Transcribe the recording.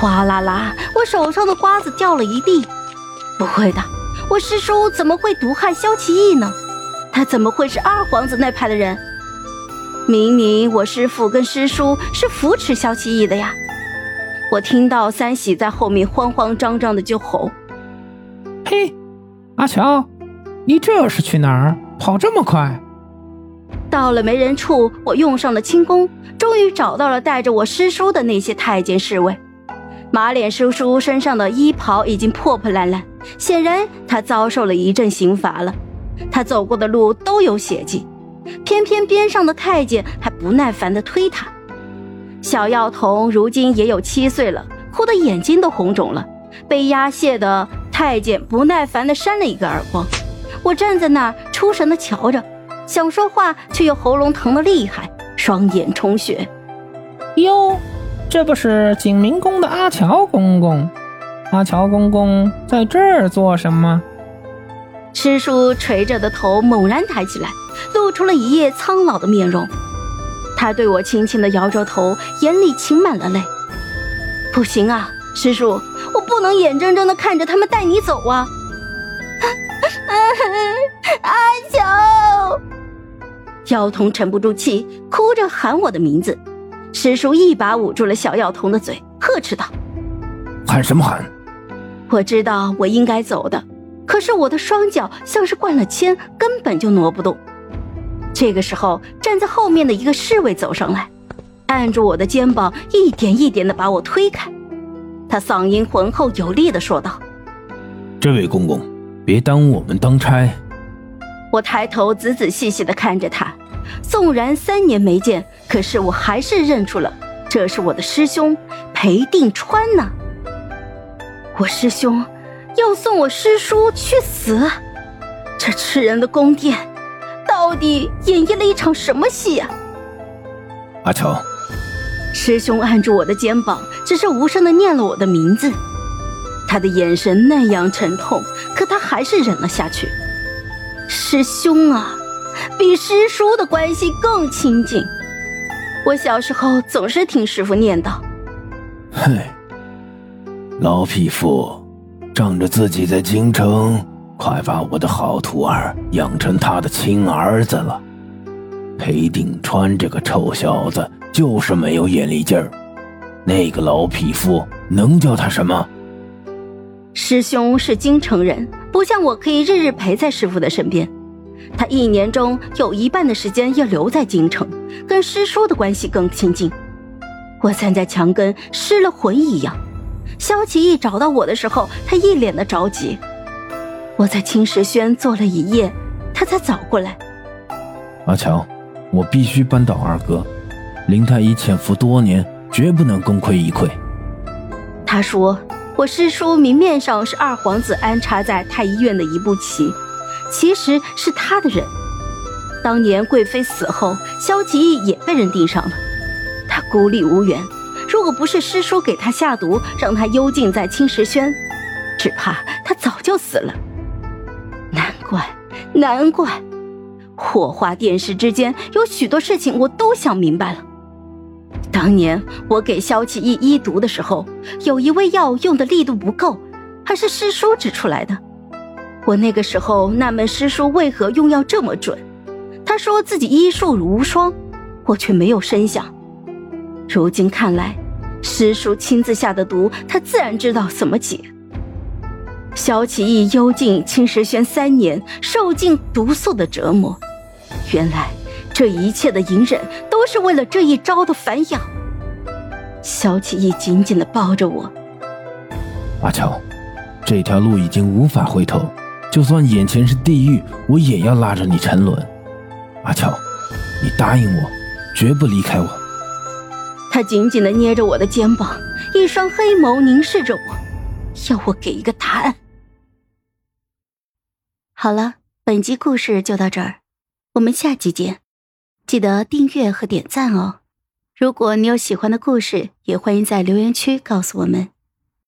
哗啦啦，我手上的瓜子掉了一地。不会的，我师叔怎么会毒害萧奇义呢？他怎么会是二皇子那派的人？明明我师父跟师叔是扶持萧奇义的呀！我听到三喜在后面慌慌张张的就吼：“嘿，阿乔，你这是去哪儿？跑这么快？”到了没人处，我用上了轻功，终于找到了带着我师叔的那些太监侍卫。马脸叔叔身上的衣袍已经破破烂烂，显然他遭受了一阵刑罚了。他走过的路都有血迹，偏偏边上的太监还不耐烦地推他。小药童如今也有七岁了，哭得眼睛都红肿了。被压泄的太监不耐烦地扇了一个耳光。我站在那儿出神地瞧着，想说话却又喉咙疼得厉害，双眼充血。哟。这不是景明宫的阿乔公公？阿乔公公在这儿做什么？师叔垂着的头猛然抬起来，露出了一夜苍老的面容。他对我轻轻的摇着头，眼里噙满了泪。不行啊，师叔，我不能眼睁睁的看着他们带你走啊！阿乔，药童沉不住气，哭着喊我的名字。师叔一把捂住了小药童的嘴，呵斥道：“喊什么喊？”我知道我应该走的，可是我的双脚像是灌了铅，根本就挪不动。这个时候，站在后面的一个侍卫走上来，按住我的肩膀，一点一点的把我推开。他嗓音浑厚有力的说道：“这位公公，别耽误我们当差。”我抬头仔仔细细的看着他。纵然三年没见，可是我还是认出了，这是我的师兄裴定川呢。我师兄要送我师叔去死，这吃人的宫殿到底演绎了一场什么戏呀？阿成，师兄按住我的肩膀，只是无声的念了我的名字，他的眼神那样沉痛，可他还是忍了下去。师兄啊！比师叔的关系更亲近。我小时候总是听师傅念叨：“嘿，老匹夫，仗着自己在京城，快把我的好徒儿养成他的亲儿子了。裴定川这个臭小子就是没有眼力劲儿。那个老匹夫能叫他什么？”师兄是京城人，不像我可以日日陪在师傅的身边。他一年中有一半的时间要留在京城，跟师叔的关系更亲近。我站在墙根，失了魂一样。萧启义找到我的时候，他一脸的着急。我在青石轩坐了一夜，他才早过来。阿强，我必须扳倒二哥。林太医潜伏多年，绝不能功亏一篑。他说，我师叔明面上是二皇子安插在太医院的一步棋。其实是他的人。当年贵妃死后，萧齐义也被人盯上了，他孤立无援。如果不是师叔给他下毒，让他幽禁在青石轩，只怕他早就死了。难怪，难怪，火花电视之间有许多事情我都想明白了。当年我给萧启义医毒的时候，有一味药用的力度不够，还是师叔指出来的。我那个时候纳闷师叔为何用药这么准，他说自己医术无双，我却没有深想。如今看来，师叔亲自下的毒，他自然知道怎么解。萧启义幽禁青石轩三年，受尽毒素的折磨，原来这一切的隐忍都是为了这一招的反咬。萧启义紧紧地抱着我，阿乔，这条路已经无法回头。就算眼前是地狱，我也要拉着你沉沦。阿乔，你答应我，绝不离开我。他紧紧的捏着我的肩膀，一双黑眸凝视着我，要我给一个答案。好了，本集故事就到这儿，我们下集见，记得订阅和点赞哦。如果你有喜欢的故事，也欢迎在留言区告诉我们。